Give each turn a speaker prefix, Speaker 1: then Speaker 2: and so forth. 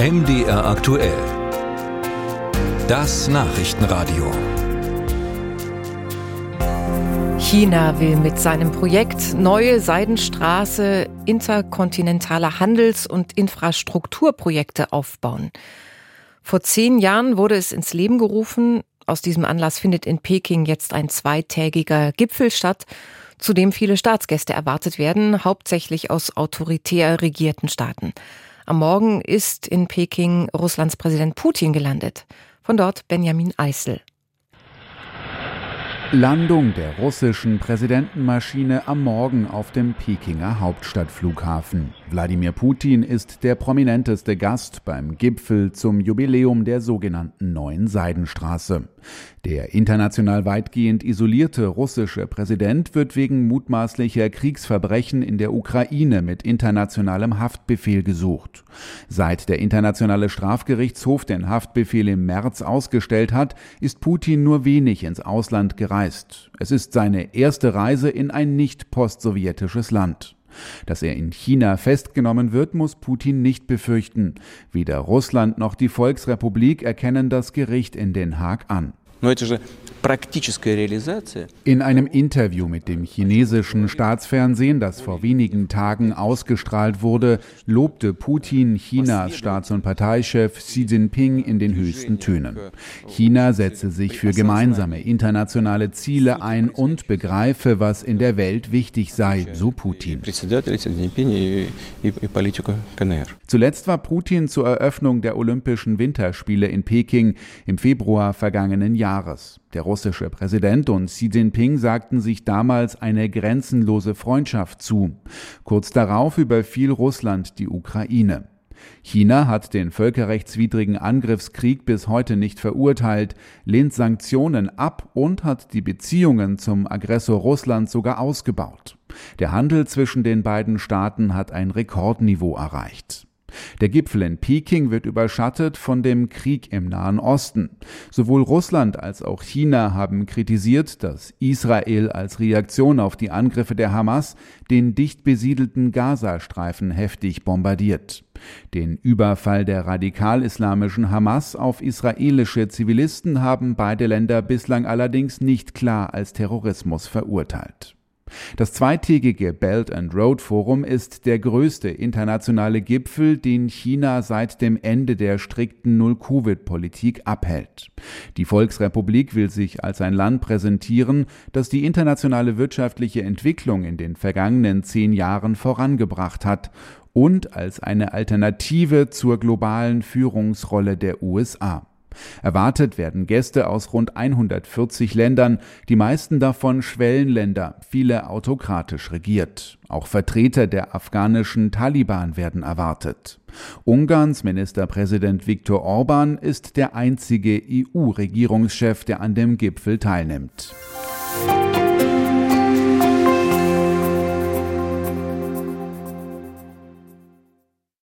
Speaker 1: MDR aktuell. Das Nachrichtenradio.
Speaker 2: China will mit seinem Projekt Neue Seidenstraße interkontinentale Handels- und Infrastrukturprojekte aufbauen. Vor zehn Jahren wurde es ins Leben gerufen. Aus diesem Anlass findet in Peking jetzt ein zweitägiger Gipfel statt, zu dem viele Staatsgäste erwartet werden, hauptsächlich aus autoritär regierten Staaten. Am Morgen ist in Peking Russlands Präsident Putin gelandet. Von dort Benjamin Eisel.
Speaker 3: Landung der russischen Präsidentenmaschine am Morgen auf dem Pekinger Hauptstadtflughafen. Wladimir Putin ist der prominenteste Gast beim Gipfel zum Jubiläum der sogenannten Neuen Seidenstraße. Der international weitgehend isolierte russische Präsident wird wegen mutmaßlicher Kriegsverbrechen in der Ukraine mit internationalem Haftbefehl gesucht. Seit der internationale Strafgerichtshof den Haftbefehl im März ausgestellt hat, ist Putin nur wenig ins Ausland gereist. Es ist seine erste Reise in ein nicht postsowjetisches Land. Dass er in China festgenommen wird, muss Putin nicht befürchten. Weder Russland noch die Volksrepublik erkennen das Gericht in Den Haag an. In einem Interview mit dem chinesischen Staatsfernsehen, das vor wenigen Tagen ausgestrahlt wurde, lobte Putin Chinas Staats- und Parteichef Xi Jinping in den höchsten Tönen. China setze sich für gemeinsame internationale Ziele ein und begreife, was in der Welt wichtig sei, so Putin. Zuletzt war Putin zur Eröffnung der Olympischen Winterspiele in Peking im Februar vergangenen Jahres. Der russische Präsident und Xi Jinping sagten sich damals eine grenzenlose Freundschaft zu. Kurz darauf überfiel Russland die Ukraine. China hat den völkerrechtswidrigen Angriffskrieg bis heute nicht verurteilt, lehnt Sanktionen ab und hat die Beziehungen zum Aggressor Russland sogar ausgebaut. Der Handel zwischen den beiden Staaten hat ein Rekordniveau erreicht. Der Gipfel in Peking wird überschattet von dem Krieg im Nahen Osten. Sowohl Russland als auch China haben kritisiert, dass Israel als Reaktion auf die Angriffe der Hamas den dicht besiedelten Gazastreifen heftig bombardiert. Den Überfall der radikal-islamischen Hamas auf israelische Zivilisten haben beide Länder bislang allerdings nicht klar als Terrorismus verurteilt. Das zweitägige Belt and Road Forum ist der größte internationale Gipfel, den China seit dem Ende der strikten Null-Covid-Politik abhält. Die Volksrepublik will sich als ein Land präsentieren, das die internationale wirtschaftliche Entwicklung in den vergangenen zehn Jahren vorangebracht hat und als eine Alternative zur globalen Führungsrolle der USA. Erwartet werden Gäste aus rund 140 Ländern, die meisten davon Schwellenländer, viele autokratisch regiert. Auch Vertreter der afghanischen Taliban werden erwartet. Ungarns Ministerpräsident Viktor Orban ist der einzige EU-Regierungschef, der an dem Gipfel teilnimmt.